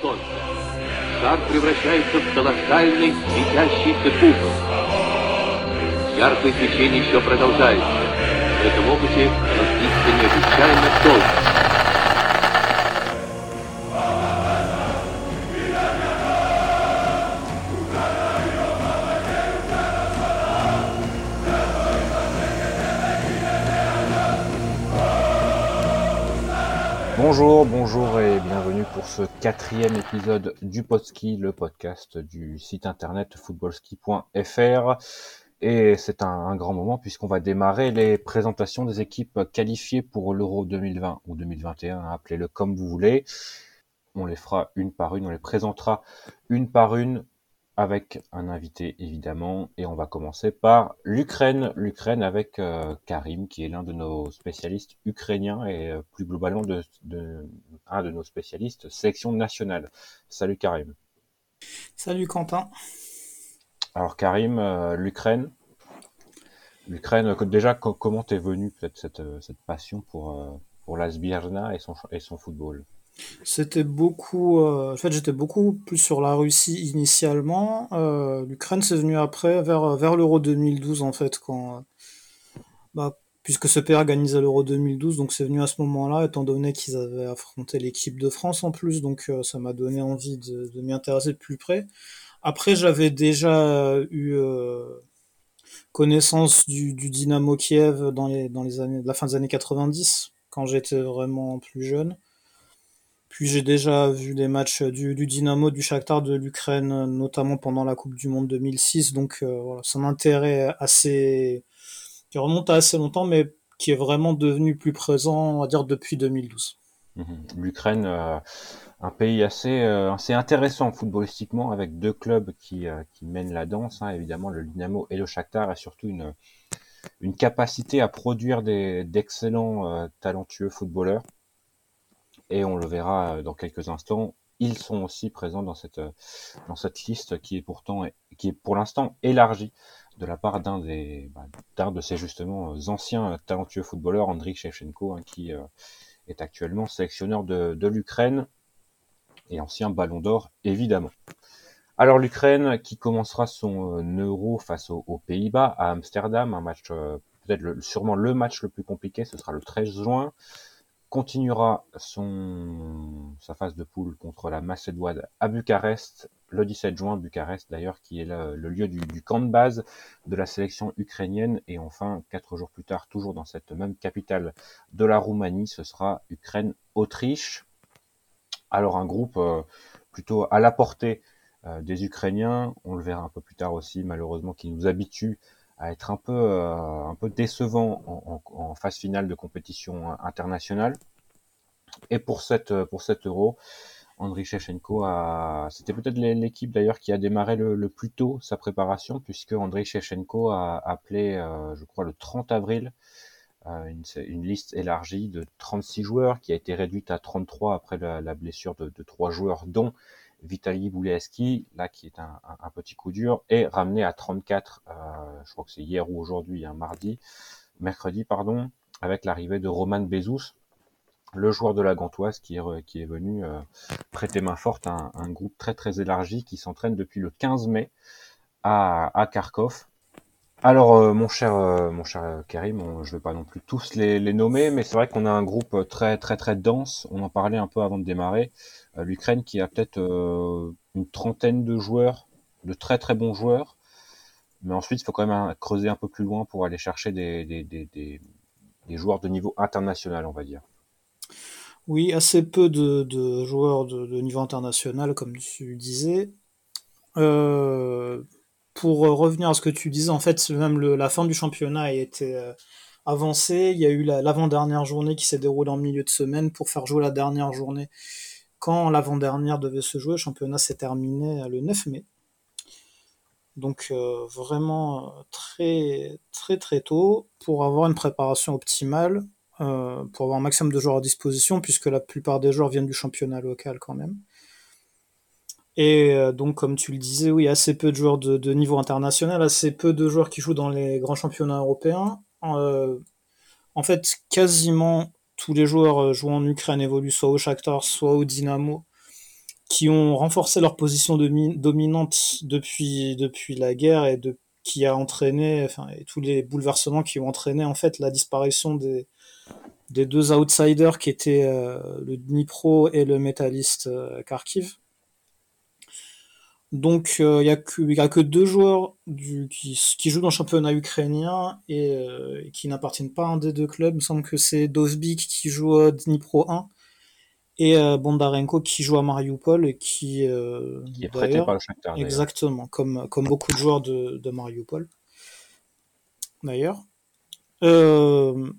солнца. Шар превращается в колоссальный светящийся купол. Яркое свечение еще продолжается. В этом опыте длится необычайно долго. Bonjour, bonjour et bienvenue pour ce quatrième épisode du Podski, le podcast du site internet footballski.fr. Et c'est un, un, grand moment puisqu'on va démarrer les présentations des équipes qualifiées pour l'Euro 2020 ou 2021, appelez-le comme vous voulez. On les fera une par une, on les présentera une par une avec un invité évidemment et on va commencer par l'Ukraine, l'Ukraine avec euh, Karim qui est l'un de nos spécialistes ukrainiens et euh, plus globalement de, de, un de nos spécialistes sélection nationale. Salut Karim. Salut Quentin. Alors Karim, euh, l'Ukraine, l'Ukraine déjà comment t'es venu peut-être cette, cette passion pour pour la Sbirna et son et son football? C'était beaucoup. Euh, en fait, j'étais beaucoup plus sur la Russie initialement. Euh, L'Ukraine, c'est venu après, vers, vers l'Euro 2012, en fait, quand. Euh, bah, puisque ce pays organisait l'Euro 2012, donc c'est venu à ce moment-là, étant donné qu'ils avaient affronté l'équipe de France en plus, donc euh, ça m'a donné envie de, de m'y intéresser de plus près. Après, j'avais déjà eu euh, connaissance du, du Dynamo Kiev dans les, dans les années, la fin des années 90, quand j'étais vraiment plus jeune. Puis j'ai déjà vu des matchs du, du Dynamo, du Shakhtar, de l'Ukraine, notamment pendant la Coupe du Monde 2006. Donc euh, voilà, c'est un intérêt assez qui remonte à assez longtemps, mais qui est vraiment devenu plus présent, on va dire, depuis 2012. Mmh. L'Ukraine, euh, un pays assez, euh, assez intéressant footballistiquement, avec deux clubs qui, euh, qui mènent la danse, hein, évidemment le Dynamo et le Shakhtar, et surtout une, une capacité à produire d'excellents, euh, talentueux footballeurs et on le verra euh, dans quelques instants, ils sont aussi présents dans cette, euh, liste qui est pourtant, pour l'instant élargie de la part d'un des, bah, d'un de ces justement euh, anciens talentueux footballeurs, Andriy Shevchenko, hein, qui est actuellement sélectionneur de, l'Ukraine et ancien ballon d'or, évidemment. Alors l'Ukraine qui commencera son euro face aux Pays-Bas à Amsterdam, un match peut-être sûrement le match le plus compliqué, ce sera le 13 juin continuera son, sa phase de poule contre la Macédoine à Bucarest le 17 juin. Bucarest d'ailleurs qui est le, lieu du, du, camp de base de la sélection ukrainienne. Et enfin, quatre jours plus tard, toujours dans cette même capitale de la Roumanie, ce sera Ukraine-Autriche. Alors un groupe euh, plutôt à la portée euh, des Ukrainiens, on le verra un peu plus tard aussi, malheureusement, qui nous habitue à être un peu, euh, un peu décevant en, phase finale de compétition internationale. Et pour cette, pour cet euro, Andriy Shevchenko a, c'était peut-être l'équipe d'ailleurs qui a démarré le, le, plus tôt sa préparation, puisque Andriy Shevchenko a appelé, euh, je crois, le 30 avril, euh, une, liste élargie de 36 joueurs qui a été réduite à 33 après la, la blessure de, de trois joueurs, dont Vitaly Bouleski, là qui est un, petit coup dur, est ramené à 34, euh, je crois que c'est hier ou aujourd'hui, un hein, mardi, mercredi, pardon, avec l'arrivée de Roman Bezous, le joueur de la Gantoise qui est, venu euh, prêter main forte à un, groupe très très élargi qui s'entraîne depuis le 15 mai à Kharkov. Alors euh, mon cher euh, mon cher Karim, on, je vais pas non plus tous les, nommer, mais c'est vrai qu'on a un groupe très très très dense. On en parlait un peu avant de démarrer. Euh, L'Ukraine qui a peut-être euh, une trentaine de joueurs, de très très bons joueurs, mais ensuite il faut quand même creuser un peu plus loin pour aller chercher des, joueurs de niveau international, on va dire. Oui, assez peu de, joueurs de, de, niveau international, comme tu disais. Euh, pour revenir à ce que tu disais, en fait, même la fin du championnat a été euh, avancée. Il y a eu l'avant-dernière la, journée qui s'est déroulée en milieu de semaine pour faire jouer la dernière journée. Quand l'avant-dernière devait se jouer, le championnat s'est terminé le 9 mai. Donc euh, vraiment très très très tôt pour avoir une préparation optimale, euh, pour avoir un maximum de joueurs à disposition, puisque la plupart des joueurs viennent du championnat local quand même. Et euh, donc, comme tu le disais, oui, assez peu de joueurs de, niveau international, assez peu de joueurs qui jouent dans les grands championnats européens. Euh, en fait, quasiment tous les joueurs euh, jouant en Ukraine évoluent soit au Shakhtar, soit au Dynamo, qui ont renforcé leur position dominante depuis, depuis la guerre et qui a entraîné, enfin, et tous les bouleversements qui ont entraîné en fait la disparition des, des deux outsiders qui étaient le Dnipro et le métalliste euh, Kharkiv. Donc il n'y a, a, que deux joueurs du, qui, qui, jouent dans le championnat ukrainien et, qui n'appartiennent pas à un des deux clubs. Il me semble que c'est Dovbik qui joue à Dnipro 1 et euh, Bondarenko qui joue à Mariupol et qui, euh, qui est prêté par le Shakhtar. Exactement, comme, comme beaucoup de joueurs de, de Mariupol. D'ailleurs. Euh,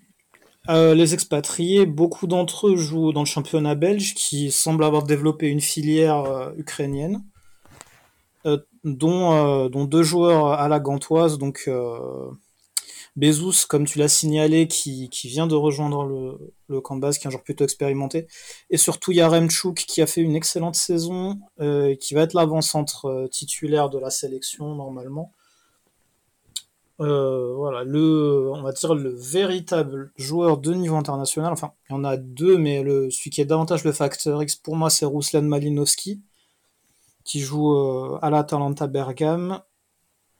euh, les expatriés, beaucoup d'entre eux jouent dans le championnat belge qui semble avoir développé une filière euh, ukrainienne, dont, dont deux joueurs à la gantoise, donc Bezos, comme tu l'as signalé, qui, vient de rejoindre le, camp de base, qui est un joueur plutôt expérimenté. Et surtout Yaremchuk, qui a fait une excellente saison, euh, qui va être l'avant-centre euh, titulaire de la sélection, normalement. Euh, voilà, le, on va dire le véritable joueur de niveau international. Enfin, il y en a deux, mais celui qui est davantage le facteur X pour moi, c'est Ruslan Malinowski, qui joue euh, à l'Atalanta Bergame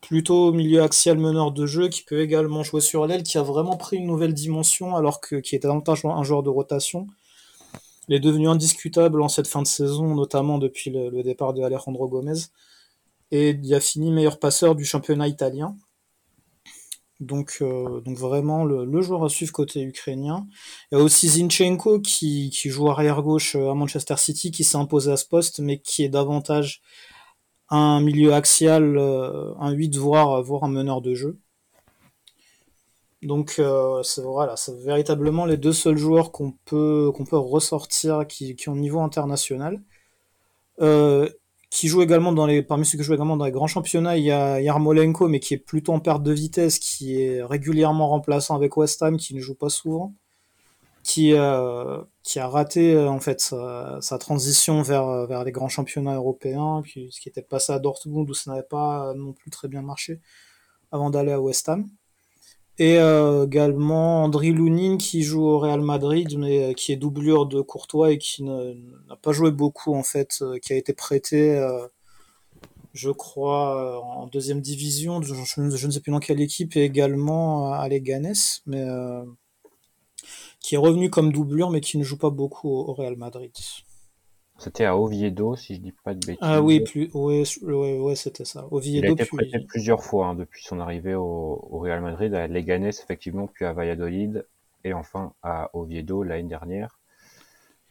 plutôt milieu axial meneur de jeu qui peut également jouer sur l'aile, qui a vraiment pris une nouvelle dimension alors que qui était davantage un joueur de rotation. Il est devenu indiscutable en cette fin de saison, notamment depuis le, départ de Alejandro Gomez. Et il a fini meilleur passeur du championnat italien. Donc, euh, donc vraiment le, joueur à suivre côté ukrainien. Il y a aussi Zinchenko qui, joue arrière gauche à Manchester City, qui s'est imposé à ce poste, mais qui est davantage un milieu axial, euh, un 8 voire, voire un meneur de jeu. Donc euh, voilà, c'est véritablement les deux seuls joueurs qu'on peut ressortir qui, qui ont niveau international. Euh, qui joue également dans les parmi ceux qui jouent également dans les grands championnats, il y a Yarmolenko mais qui est plutôt en perte de vitesse, qui est régulièrement remplaçant avec West Ham, qui ne joue pas souvent qui, euh, a raté euh, en fait sa, transition vers, vers les grands championnats européens, puis ce qui était passé à Dortmund où ça n'avait pas non plus très bien marché avant d'aller à West Ham. Et euh, également Andriy Lounine qui joue au Real Madrid, mais qui est doublure de Courtois et qui n'a pas joué beaucoup en fait, qui a été prêté, je crois, en deuxième division, je, ne sais plus dans quelle équipe, et également à Leganés, mais qui est revenu comme doublure, mais qui ne joue pas beaucoup au, Real Madrid. C'était à Oviedo, si je dis pas de bêtises. Ah oui, plus, ouais, ouais, c'était ça. Oviedo, il a été prêté plusieurs fois hein, depuis son arrivée au, Real Madrid, à Leganés effectivement, puis à Valladolid, et enfin à Oviedo l'année dernière.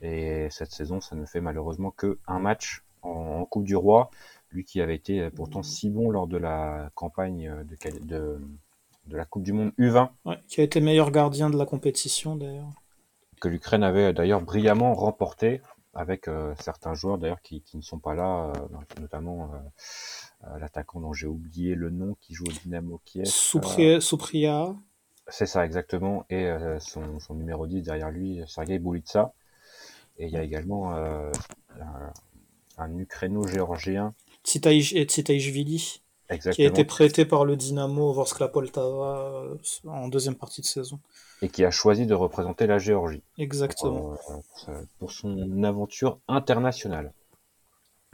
Et cette saison, ça ne fait malheureusement que un match en, Coupe du Roi. Lui qui avait été pourtant si bon lors de la campagne de, de, de la Coupe du Monde U20. qui a été meilleur gardien de la compétition d'ailleurs. Que l'Ukraine avait d'ailleurs brillamment remporté avec euh, certains joueurs d'ailleurs qui, qui, ne sont pas là, euh, notamment euh, l'attaquant dont j'ai oublié le nom qui joue au Dynamo Kiev. Soupria. C'est ça exactement, et son, son, numéro 10 derrière lui, Sergei Boulitsa. Et il y a également un, un ukraino-géorgien. Qui a été prêté par le Dynamo Vorskla Poltava euh, en deuxième partie de saison. Et qui a choisi de représenter la Géorgie. Exactement. Euh, pour, son aventure internationale.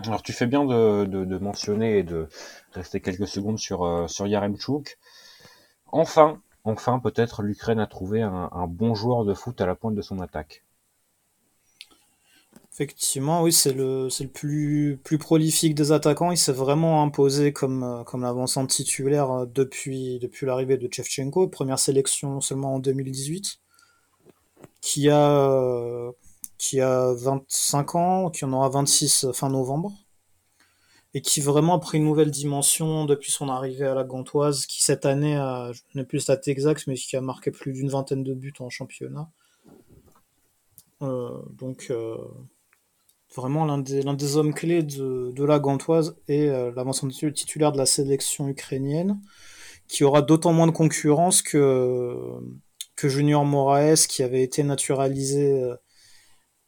Alors tu fais bien de, de, mentionner et de rester quelques secondes sur, euh, sur Yaremchuk. Enfin, enfin peut-être l'Ukraine a trouvé un, un bon joueur de foot à la pointe de son attaque. Effectivement, oui, c'est le, c'est le plus, plus prolifique des attaquants. Il s'est vraiment imposé comme, euh, comme l'avancement titulaire euh, depuis, depuis l'arrivée de Chevchenko, première sélection seulement en 2018, qui a, euh, qui a 25 ans, qui en aura 26 fin novembre, et qui vraiment a pris une nouvelle dimension depuis son arrivée à la Gantoise, qui cette année a, je n'ai plus le stat exact, mais qui a marqué plus d'une vingtaine de buts en championnat. donc, vraiment l'un des, l'un des hommes clés de, de la Gantoise et euh, l'avancement titulaire de la sélection ukrainienne, qui aura d'autant moins de concurrence que, que Junior Moraes, qui avait été naturalisé euh,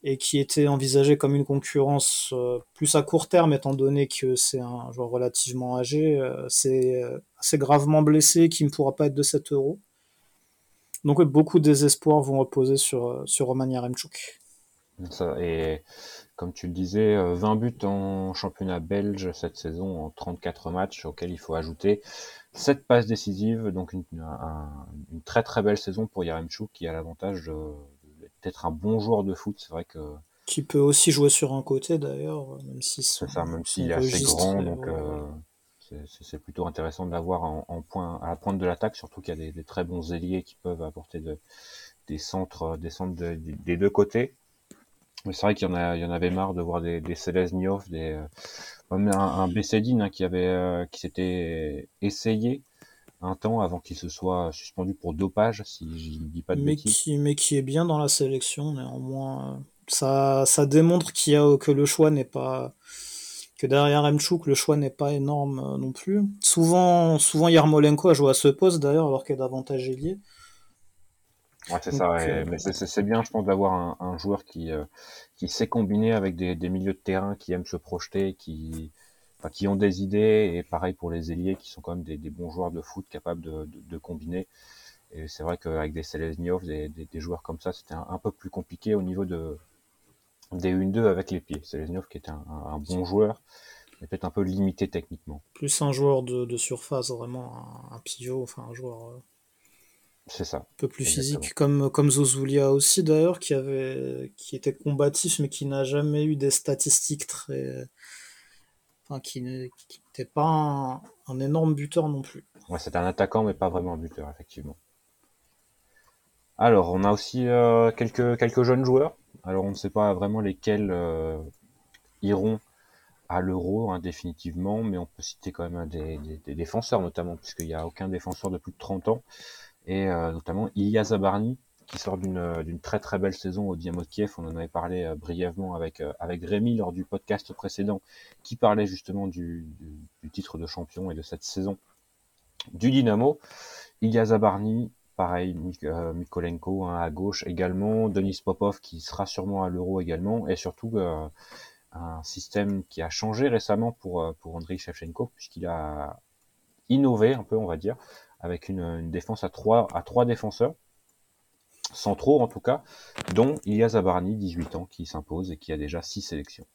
et qui était envisagé comme une concurrence euh, plus à court terme, étant donné que c'est un joueur relativement âgé, c'est assez gravement blessé, qui ne pourra pas être de 7 euros. Donc beaucoup de désespoirs vont reposer sur, sur Roman Yaremchuk. Et comme tu le disais, 20 buts en championnat belge cette saison en 34 matchs auxquels il faut ajouter 7 passes décisives, donc une, très très belle saison pour Yaremchuk qui a l'avantage d'être un bon joueur de foot. C'est vrai que qui peut aussi jouer sur un côté d'ailleurs, même si c'est ça, même s'il est assez grand, donc c'est plutôt intéressant de l'avoir en, point à la pointe de l'attaque, surtout qu'il y a des, très bons ailiers qui peuvent apporter des centres, des centres des deux côtés. Mais c'est vrai qu'il y en a, il y en avait marre de voir des, des Selesnyov, des euh, un, un hein, qui avait, euh, qui s'était essayé un temps avant qu'il se soit suspendu pour dopage, si je ne dis pas de mais Qui, mais qui est bien dans la sélection néanmoins. Ça, ça démontre qu'il y a que le choix n'est pas que derrière Mchuk, le choix n'est pas énorme euh, non plus. Souvent, souvent Yarmolenko a joué à ce poste d'ailleurs, alors qu'il est davantage ailier. Ouais, c'est ça. Euh, mais c'est bien, je pense, d'avoir un, joueur qui, euh, qui sait combiner avec des, milieux de terrain qui aiment se projeter, qui, qui ont des idées, et pareil pour les ailiers qui sont quand même des, bons joueurs de foot capables de, combiner. Et c'est vrai qu'avec des Selesnyov, des, des, joueurs comme ça, c'était un, peu plus compliqué au niveau de, des 1-2 avec les pieds. Selesnyov qui est un, bon joueur, mais peut-être un peu limité techniquement. Plus un joueur de, surface, vraiment un, pivot, enfin un joueur. C'est ça. Un peu plus physique, comme, comme Zozulia aussi d'ailleurs, qui, avait, qui était combatif, mais qui n'a jamais eu des statistiques très. Enfin, qui n'était pas un, énorme buteur non plus. Ouais, c'est un attaquant, mais pas vraiment un buteur, effectivement. Alors, on a aussi euh, quelques, quelques jeunes joueurs. Alors, on ne sait pas vraiment lesquels euh, iront à l'euro, hein, définitivement, mais on peut citer quand même des, des défenseurs, notamment, puisqu'il n'y a aucun défenseur de plus de 30 ans et euh, notamment Ilya Zabarny qui sort euh, d'une très très belle saison au Dynamo de Kiev. On en avait parlé euh, brièvement avec avec Rémi lors du podcast précédent, qui parlait justement du, du, titre de champion et de cette saison du Dynamo. Ilya Zabarny, pareil, Mikolenko hein, à gauche également, Denis Popov qui sera sûrement à l'Euro également, et surtout un système qui a changé récemment pour pour Andriy Shevchenko puisqu'il a innové un peu, on va dire, avec une, défense à trois, à trois défenseurs, centraux en tout cas, dont Ilya Zabarny, 18 ans, qui s'impose et qui a déjà six sélections.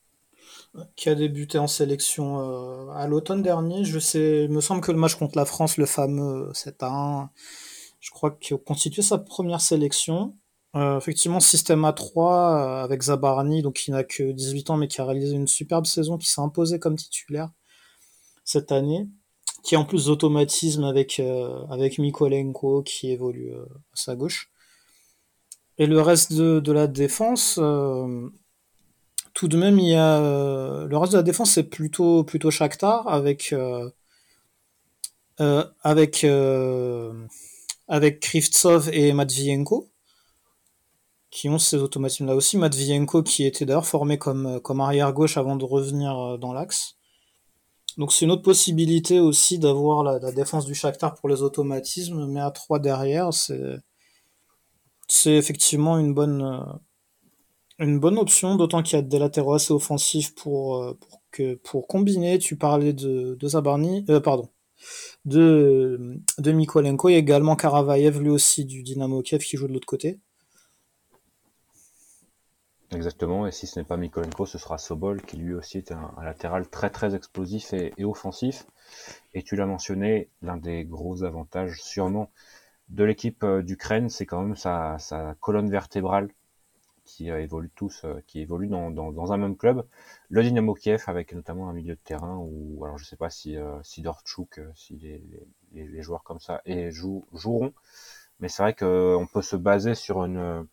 Qui a débuté en sélection euh, à l'automne dernier. Je sais, il me semble que le match contre la France, le fameux 7 à 1, je crois qu'il a constitué sa première sélection. Euh, effectivement, système A3 euh, avec Zabarny, donc qui n'a que 18 ans mais qui a réalisé une superbe saison, qui s'est imposé comme titulaire cette année qui a en plus d'automatisme avec, euh, avec Mikolenko qui évolue euh, à sa gauche. Et le reste de, la défense, euh, tout de même, il y a le reste de la défense, c'est plutôt plutôt Shakhtar avec avec avec Krivtsov et Matvienko qui ont ces automatismes là aussi. Matvienko qui était d'ailleurs formé comme comme arrière gauche avant de revenir dans l'axe. Donc c'est une autre possibilité aussi d'avoir la, défense du Shakhtar pour les automatismes, mais à 3 derrière, c'est effectivement une bonne euh, une bonne option, d'autant qu'il y a des latéraux assez offensifs pour euh, combiner. Tu parlais de de Zabarny, euh, pardon, de de Mikolenko, il également Karavayev lui aussi du Dynamo Kiev qui joue de l'autre côté. Exactement, et si ce n'est pas Mikolenko, ce sera Sobol, qui lui aussi est un, latéral très très explosif et, offensif. Et tu l'as mentionné, l'un des gros avantages sûrement de l'équipe euh, d'Ukraine, c'est quand même sa, colonne vertébrale qui euh, évolue tous, euh, qui évolue dans, dans, un même club, le Dynamo Kiev, avec notamment un milieu de terrain où, alors je sais pas si, si Dortchuk, si les, les, joueurs comme ça et joueront, mais c'est vrai qu'on peut se baser sur une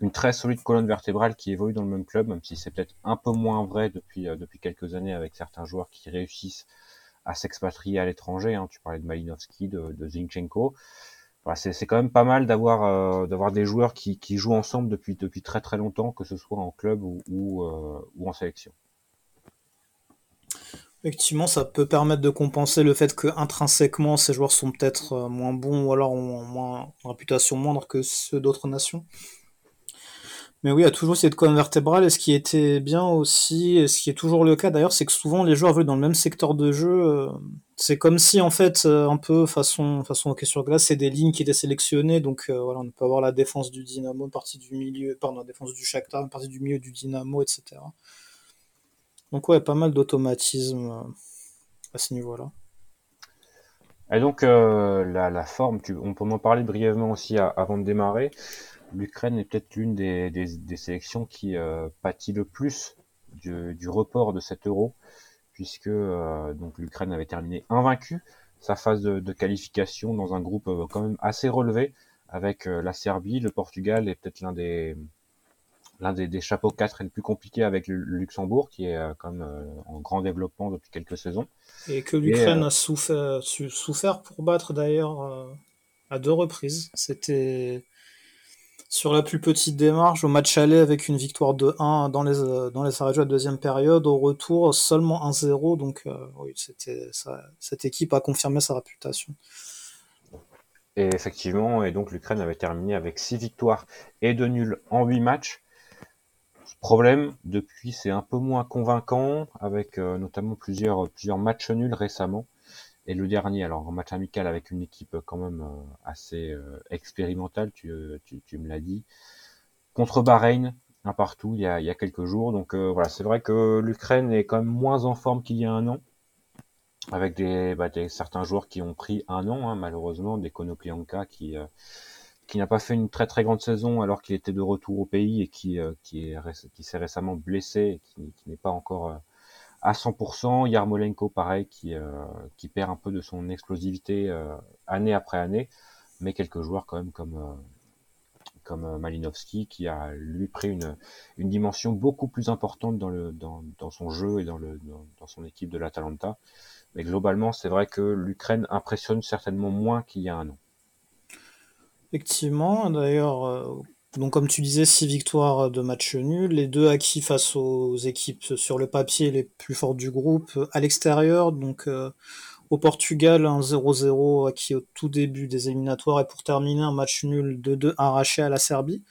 une très solide colonne vertébrale qui évolue dans le même club, même si c'est peut-être un peu moins vrai depuis, euh, depuis quelques années avec certains joueurs qui réussissent à s'expatrier à l'étranger. Hein. Tu parlais de Malinowski, de, Zinchenko. c'est quand même pas mal d'avoir euh, d'avoir des joueurs qui, qui jouent ensemble depuis depuis très très longtemps, que ce soit en club ou, ou, euh, en sélection. Effectivement, ça peut permettre de compenser le fait que intrinsèquement ces joueurs sont peut-être moins bons ou alors ont moins une réputation moindre que ceux d'autres nations. Mais oui, il y a toujours cette colonne vertébrale. Et ce qui était bien aussi, et ce qui est toujours le cas d'ailleurs, c'est que souvent les joueurs veulent dans le même secteur de jeu. Euh, c'est comme si en fait, euh, un peu façon façon hockey sur glace, c'est des lignes qui étaient sélectionnées. Donc euh, voilà, on peut avoir la défense du Dynamo, partie du milieu, pardon, la défense du Shakhtar, une partie du milieu du Dynamo, etc. Donc ouais, pas mal d'automatisme à ce niveau-là. Et donc la, la, forme, on peut en parler brièvement aussi avant de démarrer l'Ukraine est peut-être l'une des, des, sélections qui euh, pâtit le plus du, du, report de cet euro, puisque euh, donc l'Ukraine avait terminé invaincue sa phase de, qualification dans un groupe euh, quand même assez relevé, avec la Serbie, le Portugal et peut-être l'un des l'un des, des, chapeaux 4 les plus compliqués avec le Luxembourg, qui est quand même en grand développement depuis quelques saisons. Et que l'Ukraine a souffert, souffert pour battre d'ailleurs à deux reprises. C'était sur la plus petite démarche, au match aller avec une victoire de 1 dans les, euh, dans les deuxième période, au retour seulement 1-0, donc euh, oui, cette équipe a confirmé sa réputation. Et effectivement, et donc l'Ukraine avait terminé avec 6 victoires et 2 nuls en 8 matchs. Problème, depuis c'est un peu moins convaincant, avec euh, notamment plusieurs matchs nuls récemment. Et le dernier, alors en match amical avec une équipe quand même euh, assez euh, expérimentale, tu, me l'as dit, contre Bahreïn, un partout il y a, quelques jours. Donc euh, voilà, c'est vrai que l'Ukraine est quand même moins en forme qu'il y a un an, avec des, bah, certains joueurs qui ont pris un an, hein, malheureusement, des Konoplianka qui qui n'a pas fait une très très grande saison alors qu'il était de retour au pays et qui qui est qui s'est récemment blessé et qui n'est pas encore à 100%. Yarmolenko, pareil, qui, euh, qui perd un peu de son explosivité euh, année après année, mais quelques joueurs quand même comme euh, comme Malinowski qui a lui pris une, une dimension beaucoup plus importante dans le dans, dans son jeu et dans le dans, son équipe de l'Atalanta. Mais globalement, c'est vrai que l'Ukraine impressionne certainement moins qu'il y a un an. Effectivement, d'ailleurs, donc comme tu disais, six victoires de match nul, les deux acquis face aux équipes sur le papier les plus fortes du groupe à l'extérieur, donc euh, au Portugal un 0-0 acquis au tout début des éliminatoires et pour terminer un match nul de 2 arraché à la Serbie.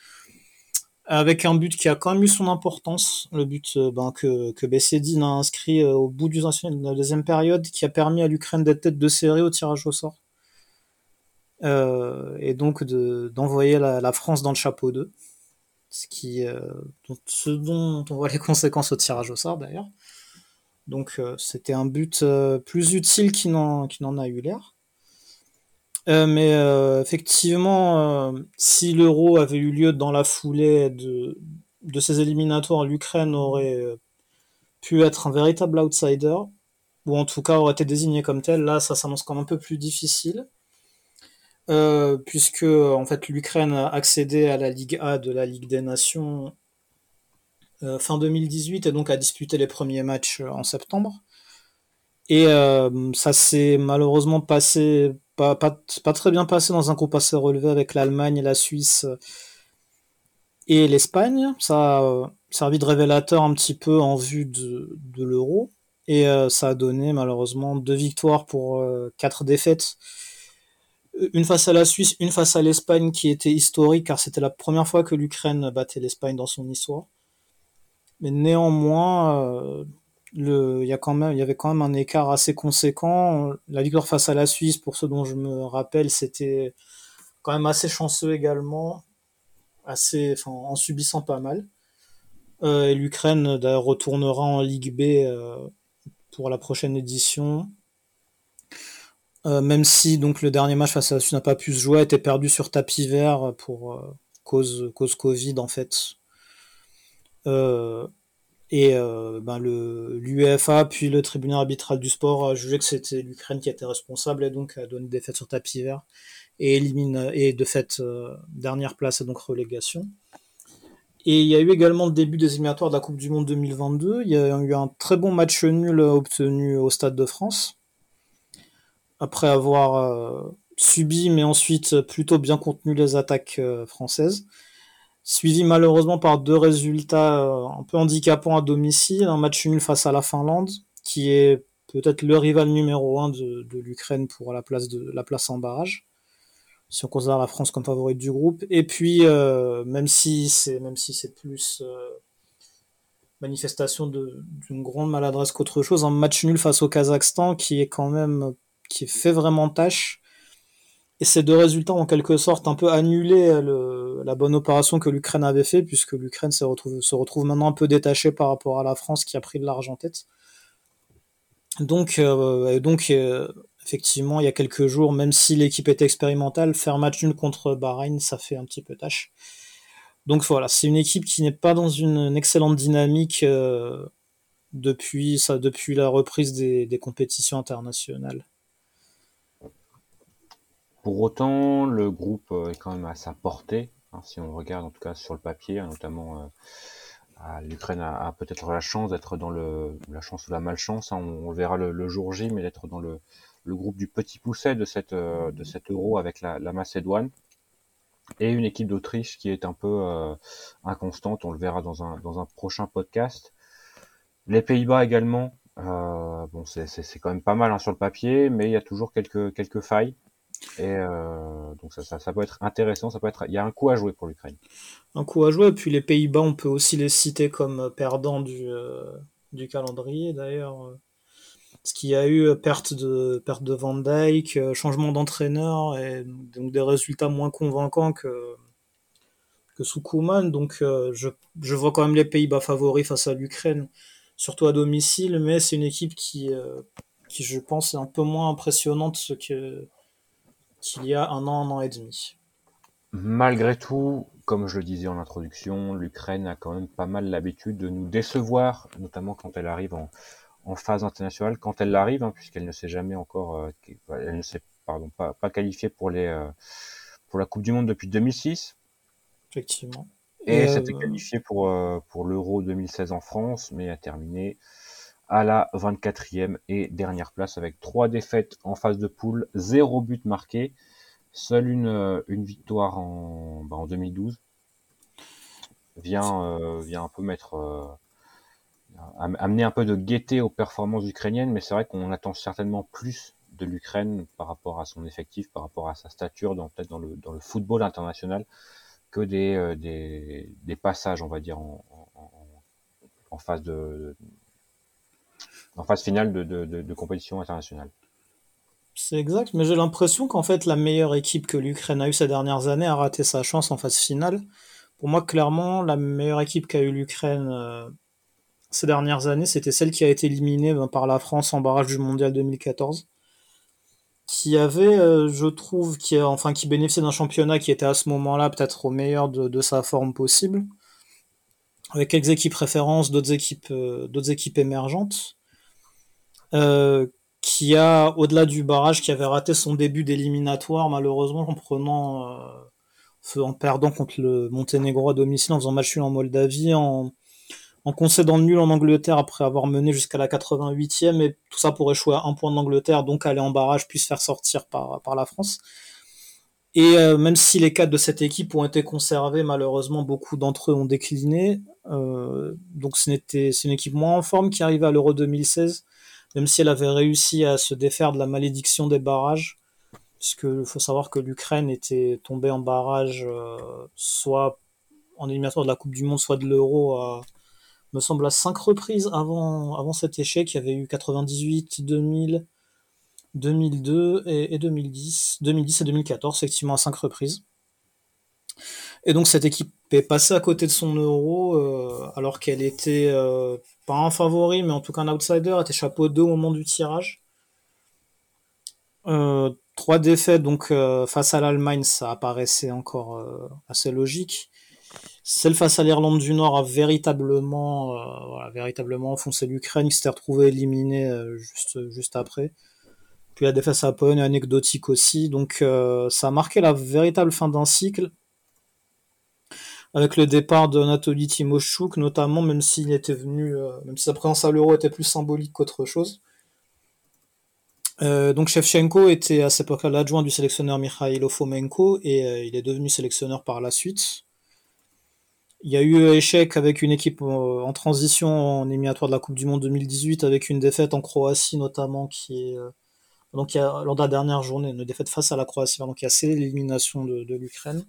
Avec un but qui a quand même eu son importance, le but euh, ben, que, que Bessedine a inscrit euh, au bout du de la deuxième période, qui a permis à l'Ukraine d'être tête de série au tirage au sort. Euh, et donc d'envoyer la, la, France dans le chapeau 2, ce, qui, euh, ce dont on voit les conséquences au tirage au sort d'ailleurs. Donc euh, c'était un but plus utile qu'il n'en n'en a eu l'air. mais effectivement, si l'euro avait eu lieu dans la foulée de, de ces éliminatoires, l'Ukraine aurait pu être un véritable outsider, ou en tout cas aurait été désigné comme tel. Là, ça s'annonce comme un peu plus difficile. Euh, puisque en fait l'Ukraine a accédé à la Ligue A de la Ligue des Nations euh, fin 2018 et donc a disputé les premiers matchs euh, en septembre. Et ça s'est malheureusement passé pas, pas, pas, très bien passé dans un groupe assez relevé avec l'Allemagne, la Suisse et l'Espagne. Ça a servi de révélateur un petit peu en vue de, de l'euro. Et ça a donné malheureusement deux victoires pour quatre défaites une face à la Suisse, une face à l'Espagne qui était historique car c'était la première fois que l'Ukraine battait l'Espagne dans son histoire. Mais néanmoins, euh, il y avait quand même un écart assez conséquent. La victoire face à la Suisse, pour ceux dont je me rappelle, c'était quand même assez chanceux également, assez, en subissant pas mal. Euh, et l'Ukraine d'ailleurs retournera en Ligue B euh, pour la prochaine édition. Euh, même si donc le dernier match face à la Suisse n'a pas pu se jouer, été perdu sur tapis vert pour euh, cause Covid en fait. Euh, et ben le l'UEFA puis le tribunal arbitral du sport a jugé que c'était l'Ukraine qui était responsable et donc a donné des défaite sur tapis vert et élimine et de fait dernière place et donc relégation. Et il y a eu également le début des éliminatoires de la Coupe du Monde 2022. Il y a eu un très bon match nul obtenu au Stade de France après avoir euh, subi, mais ensuite plutôt bien contenu les attaques euh, françaises. Suivi malheureusement par deux résultats euh, un peu handicapants à domicile, un match nul face à la Finlande, qui est peut-être le rival numéro un de, l'Ukraine pour la place, de, la place en barrage. si on considère la France comme favorite du groupe. Et puis, même si c'est même si c'est plus manifestation d'une grande maladresse qu'autre chose, un match nul face au Kazakhstan qui est quand même qui fait vraiment tâche. Et ces deux résultats ont en quelque sorte un peu annulé le, la bonne opération que l'Ukraine avait fait, puisque l'Ukraine se retrouve, maintenant un peu détachée par rapport à la France qui a pris de l'argent en tête. Donc, euh, euh, effectivement, il y a quelques jours, même si l'équipe est expérimentale, faire match nul contre Bahreïn, ça fait un petit peu tâche. Donc voilà, c'est une équipe qui n'est pas dans une, excellente dynamique euh, depuis la reprise des, compétitions internationales. Pour autant, le groupe est quand même à sa portée, hein, si on regarde en tout cas sur le papier, hein, notamment l'Ukraine a, peut-être la chance d'être dans le la chance ou la malchance, hein, on, le verra le, jour J, mais d'être dans le, le, groupe du petit pousset de cette euh, de cet euro avec la, Macédoine et une équipe d'Autriche qui est un peu euh, inconstante. On le verra dans un dans un prochain podcast. Les Pays-Bas également. Euh, bon, c'est quand même pas mal sur le papier, mais il y a toujours quelques quelques failles. Et euh, donc ça, ça, peut être intéressant, ça peut être. Il y a un coup à jouer pour l'Ukraine. Un coup à jouer, puis les Pays-Bas, on peut aussi les citer comme perdants du, euh, du calendrier d'ailleurs. Ce qu'il y a eu perte de perte de Van Dyke, changement d'entraîneur et donc des résultats moins convaincants que que. Donc euh, je, je vois quand même les Pays-Bas favoris face à l'Ukraine, surtout à domicile, mais c'est une équipe qui euh, qui je pense est un peu moins impressionnante que qu'il y a un an, un an et demi. Malgré tout, comme je le disais en introduction, l'Ukraine a quand même pas mal l'habitude de nous décevoir, notamment quand elle arrive en, en phase internationale, quand elle arrive, hein, puisqu'elle ne s'est jamais encore, euh, elle ne s'est pardon pas, pas qualifiée pour les euh, pour la Coupe du Monde depuis 2006. Effectivement. Et, s'était euh, qualifiée pour pour l'Euro 2016 en France, mais a terminé à la 24e et dernière place avec trois défaites en phase de poule, zéro but marqué, seule une, euh, victoire en, bah en 2012 vient, euh, vient un peu mettre euh, amener un peu de gaieté aux performances ukrainiennes, mais c'est vrai qu'on attend certainement plus de l'Ukraine par rapport à son effectif, par rapport à sa stature, dans peut-être dans le, football international, que des, passages, on va dire, en phase de, en phase finale de, compétition internationale. C'est exact, mais j'ai l'impression qu'en fait la meilleure équipe que l'Ukraine a eue ces dernières années a raté sa chance en phase finale. Pour moi, clairement, la meilleure équipe qu'a eu l'Ukraine euh, ces dernières années, c'était celle qui a été éliminée ben, par la France en barrage du Mondial 2014, qui avait, euh, je trouve, qui enfin qui bénéficiait d'un championnat qui était à ce moment-là peut-être au meilleur de, de, sa forme possible, avec quelques équipes références, d'autres équipes, euh, d'autres équipes émergentes. Euh, qui a, au-delà du barrage, qui avait raté son début d'éliminatoire, malheureusement, en prenant, euh, en perdant contre le Monténégro à domicile, en faisant match nul en Moldavie, en, en concédant le nul en Angleterre après avoir mené jusqu'à la 88e, et tout ça pour échouer à un point d'Angleterre, donc aller en barrage, puis se faire sortir par, la France. Et euh, même si les cadres de cette équipe ont été conservés, malheureusement, beaucoup d'entre eux ont décliné. Donc c'est une équipe moins en forme qui arrive à l'Euro 2016 même si elle avait réussi à se défaire de la malédiction des barrages, puisque faut savoir que l'Ukraine était tombée en barrage euh, soit en éliminatoire de la Coupe du Monde, soit de l'Euro, me semble à cinq reprises avant, cet échec. Il y avait eu 98, 2000, 2002 et, et 2010, 2010 et 2014, effectivement à cinq reprises. Et donc cette équipe est passée à côté de son euro euh, alors qu'elle était euh, pas un favori mais en tout cas un outsider, était chapeau 2 au moment du tirage. Euh, trois défaites donc face à l'Allemagne ça apparaissait encore assez logique. Celle face à l'Irlande du Nord a véritablement, véritablement enfoncé l'Ukraine qui s'était retrouvée éliminée juste, juste après. Puis la défaite à Pologne anecdotique aussi. Donc ça a marqué la véritable fin d'un cycle avec le départ de Anatoly Timoshuk notamment, même s'il était venu, euh, même si sa présence à l'Euro était plus symbolique qu'autre chose. Euh, donc Shevchenko était à cette époque-là l'adjoint du sélectionneur Mikhailo Fomenko et euh, il est devenu sélectionneur par la suite. Il y a eu échec avec une équipe en transition en éliminatoire de la Coupe du Monde 2018 avec une défaite en Croatie notamment qui est donc lors de la dernière journée, une défaite face à la Croatie. Donc il y a l'élimination de, de l'Ukraine.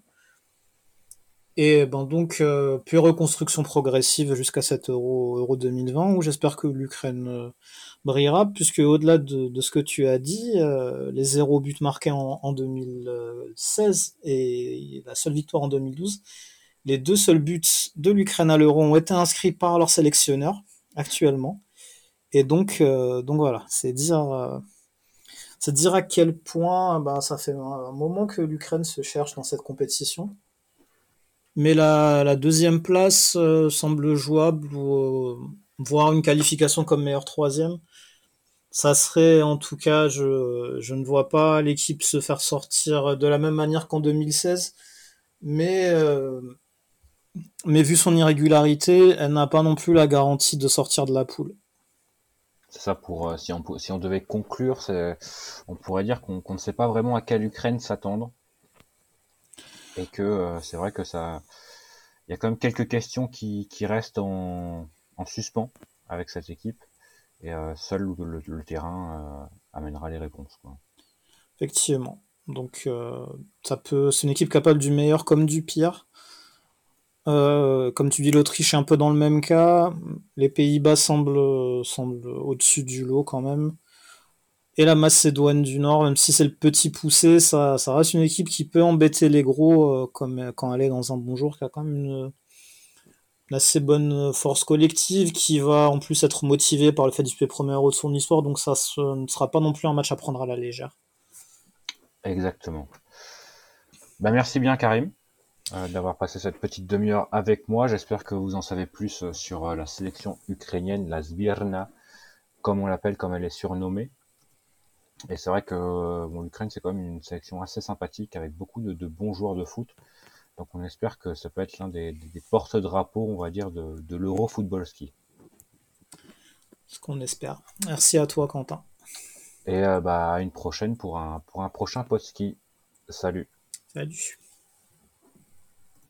Et ben donc, euh, puis reconstruction progressive jusqu'à cet Euro, Euro 2020, où j'espère que l'Ukraine euh, brillera, puisque au-delà de, ce que tu as dit, euh, les zéro buts marqués en, 2016 et la seule victoire en 2012, les deux seuls buts de l'Ukraine à l'Euro ont été inscrits par leur sélectionneur actuellement. Et donc, donc voilà, c'est dire, c'est dire à quel point ben, ça fait un moment que l'Ukraine se cherche dans cette compétition. Mais la, deuxième place euh, semble jouable, euh, voire une qualification comme meilleur troisième. Ça serait, en tout cas, je, ne vois pas l'équipe se faire sortir de la même manière qu'en 2016. Mais, euh, mais vu son irrégularité, elle n'a pas non plus la garantie de sortir de la poule. C'est ça pour si on si on devait conclure, on pourrait dire qu'on ne sait pas vraiment à quelle Ukraine s'attendre et que euh, c'est vrai que ça, il y a quand même quelques questions qui, qui restent en, en suspens avec cette équipe et euh, seul le, terrain euh, amènera les réponses. Effectivement. Donc ça peut, c'est une équipe capable du meilleur comme du pire. comme tu dis, l'Autriche est un peu dans le même cas. Les Pays-Bas semblent, semblent au-dessus du lot quand même. Et la Macédoine du Nord, même si c'est le petit poussé, ça, reste une équipe qui peut embêter les gros euh, comme quand elle est dans un bon jour, qui a quand même une, assez bonne force collective, qui va en plus être motivée par le fait du premier héros de son histoire, donc ça ne sera pas non plus un match à prendre à la légère. Exactement. Bah, merci bien Karim euh, d'avoir passé cette petite demi-heure avec moi. J'espère que vous en savez plus euh, sur la sélection ukrainienne, la Zbirna, comme on l'appelle, comme elle est surnommée. Et c'est vrai que bon, l'Ukraine, c'est quand même une sélection assez sympathique avec beaucoup de, bons joueurs de foot. Donc on espère que ça peut être l'un des, porte-drapeaux, on va dire, de, de l'Euro Football Ski. Ce qu'on espère. Merci à toi, Quentin. Et euh, bah, à une prochaine pour un, pour un prochain post ski. Salut. Salut.